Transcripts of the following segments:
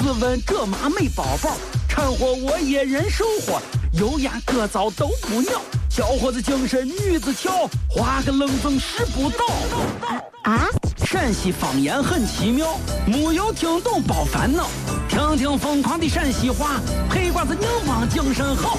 自问这妈没宝宝，掺和我也人生活，油盐各糟都不尿，小伙子精神女子俏，画个愣风使不倒。啊，陕西方言很奇妙，没有听懂别烦恼，听听疯狂的陕西话，黑瓜子硬邦精神好。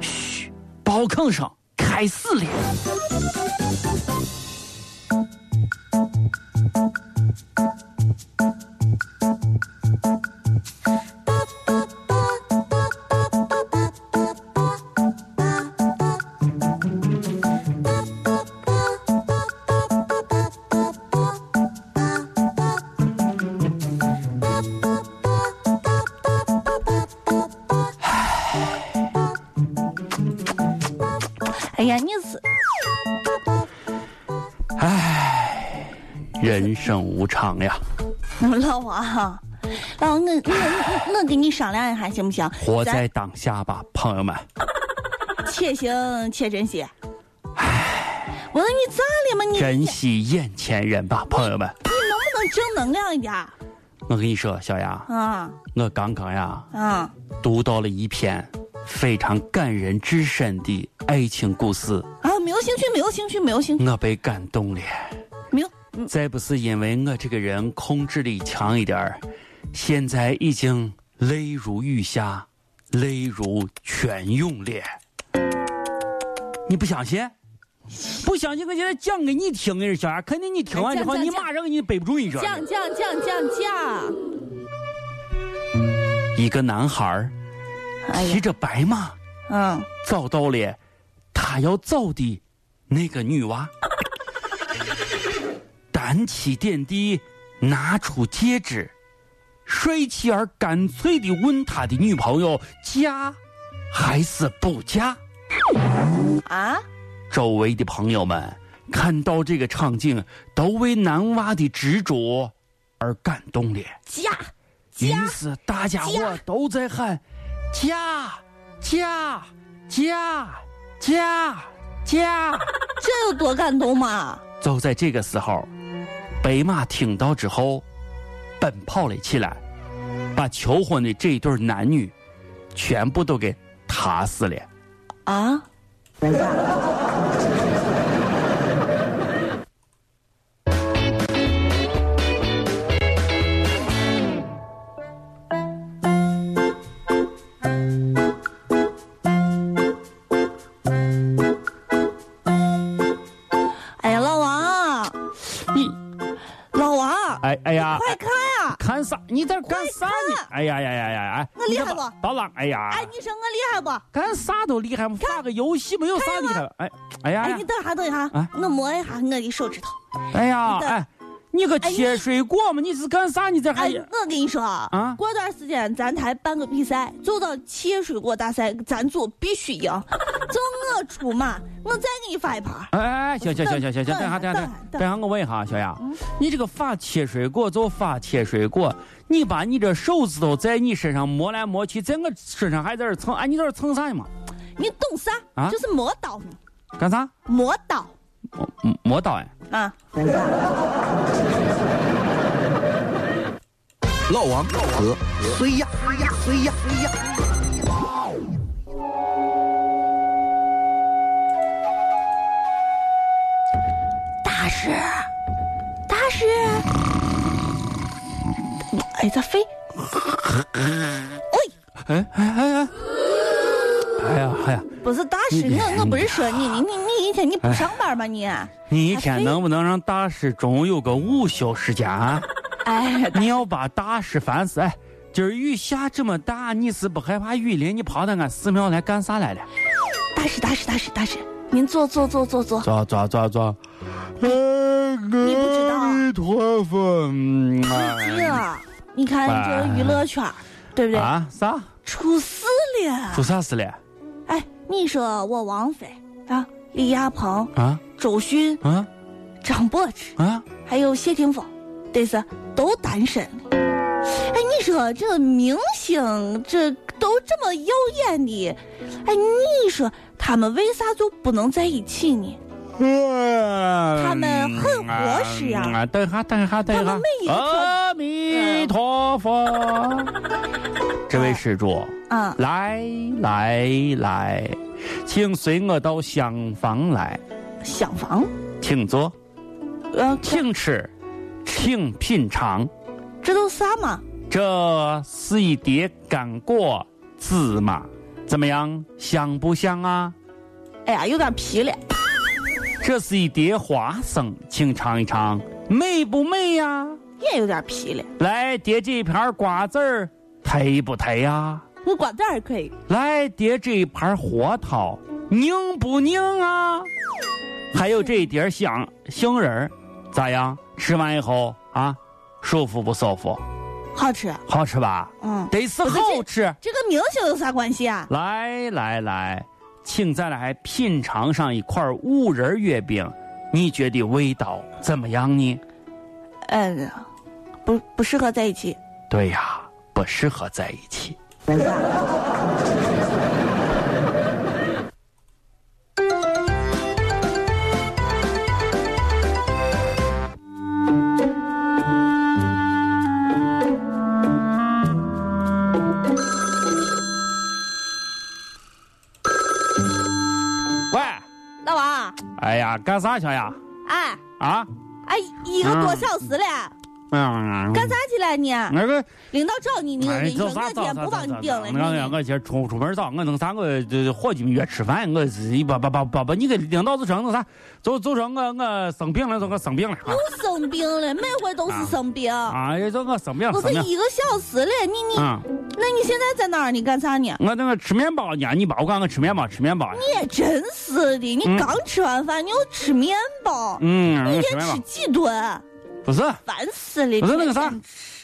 嘘，包吭声开始了。人生无常呀，老王，老王，我我我我跟你商量一下行不行？活在当下吧，朋友们。且行且珍惜。我说你咋了嘛你？珍惜眼前人吧，朋友们。你能不能正能量一点？我跟你说，小杨，啊我刚刚呀啊读到了一篇非常感人至深的爱情故事，啊！没有兴趣，没有兴趣，没有兴趣，我被感动了。再不是因为我这个人控制力强一点儿，现在已经泪如雨下，泪如泉涌了。你不相信？不相信，我现在讲给你听，我说小孩，肯定你听完之后，你马上给你背不住，你说。讲讲讲讲讲。一个男孩骑，着白马嗯，找到了他要找的那个女娃，单膝点地，拿出戒指，帅气而干脆地问他的女朋友嫁还是不嫁。啊，周围的朋友们看到这个场景，都为男娃的执着而感动了。嫁于是大家伙都在喊“嫁嫁嫁嫁嫁这有多感动嘛？”。就在这个时候，白马听到之后，奔跑了起来，把求婚的这一对男女全部都给踏死了。啊，哎哎呀，快看呀！看啥？你在这干啥呢？哎呀呀呀呀呀！我厉害不你这把把浪！哎呀！哎，你说我厉害不？干啥都厉害嘛，打个游戏没有啥厉害了。哎，哎呀哎，你，等一下，等一下啊，我摸一下我的手指头。哎呀，哎，你个哎切水果嘛，你是干啥？你这还哎，我跟你说啊啊，过段时间咱台办个比赛，走到切水果大赛，咱组必须赢。就我出马，我再给你发一盘。哎哎哎，行行行行行行，等一下等一下等等等下，我问一下小杨嗯，你这个发切水果就发切水果，你把你这手指头在你身上摸来摸去，在我身上还在这蹭，哎，你在这蹭啥呢嘛？你懂啥？啊就是磨刀，干啥？磨刀摸摸摸到哎。啊！老王和谁呀？谁呀？谁呀？谁呀？大师，大师，哎，咋飞？喂，哎哎哎哎！哎呀哎呀，不是大师，我我不是说你，你你你一天你不上班吗你？你一天能不能让大师中午有个午休时间啊？哎，你要把大师烦死！哎，今儿雨下这么大，你是不害怕雨淋？你跑到俺寺庙来干啥来了？大师大师大师大师，您坐坐坐坐坐。坐坐坐坐。哎，你不知道啊阿弥陀佛。嗯这，你看这娱乐圈，对不对？啊，啥？出事了！出啥事了？哎，你说我王菲啊，李亚鹏啊，周迅啊，张柏芝啊，还有谢霆锋，得是都单身了。哎，你说这明星这都这么耀眼的，哎，你说他们为啥就不能在一起呢？他们很合适呀。等一下，等一下，等一下。阿弥陀佛，这位施主，嗯，来来来，请随我到厢房来。厢房，请坐。呃，请吃，请品尝。这都啥嘛？这是一碟干果芝麻，怎么样？香不香啊？哎呀，有点皮了。这是一碟花生，请尝一尝，美不美呀？也有点皮了。来叠这一盘瓜子儿，忒不忒呀？我瓜子儿可以。来叠这一盘核桃，拧不拧啊？还有这一碟香杏仁儿，咋样？吃完以后啊，舒服不舒服？好吃。好吃吧？嗯，得是好吃。这个明星有啥关系啊？来来来。请再来品尝上一块五仁月饼，你觉得味道怎么样呢？嗯，不不适合在一起。对呀，不适合在一起。喂，大王哎呀，干啥去呀？哎啊！哎，一个多小时了。嗯。干啥去了你？那个领导找你，你我你说我今天不帮你顶了。我我今出出门早，我弄啥？我这伙计们约吃饭，我是把把把把把你给领导就成弄啥？就就说我我生病了，说我生病了。又生病了，每回都是生病。啊，也就我生病。不是一个小时了，你你，那你现在在哪儿？你干啥呢？我那个吃面包呢，你把我管我吃面包，吃面包。你也真是的，你刚吃完饭，你又吃面包。嗯，一天吃几顿？不是，烦死了！不是那个啥，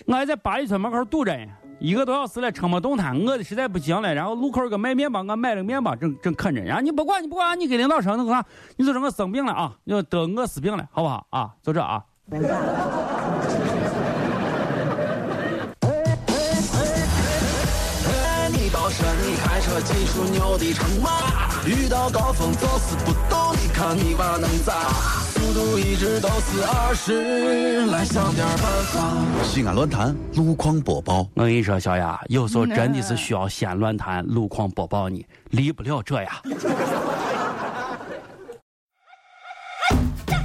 我还在八里村门口堵着呢，一个多小时了，撑没动弹，饿的实在不行了。然后路口有个卖面包，我买了个面包，正正啃着。然后你不管，你不管，你给领导说那个啥，你就说我生病了啊，要得饿死病了，好不好啊？就这啊。开车技术牛的成马，遇到高峰就是不动，你看你娃能咋？速度一直都是二十，来想点办法。西安论坛路况播报，我跟你说，小雅，有时候真的是需要西安论坛路况播报你，离不了这呀。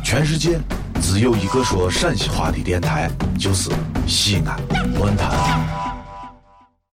全世界只有一个说陕西话的电台，就是西安论坛。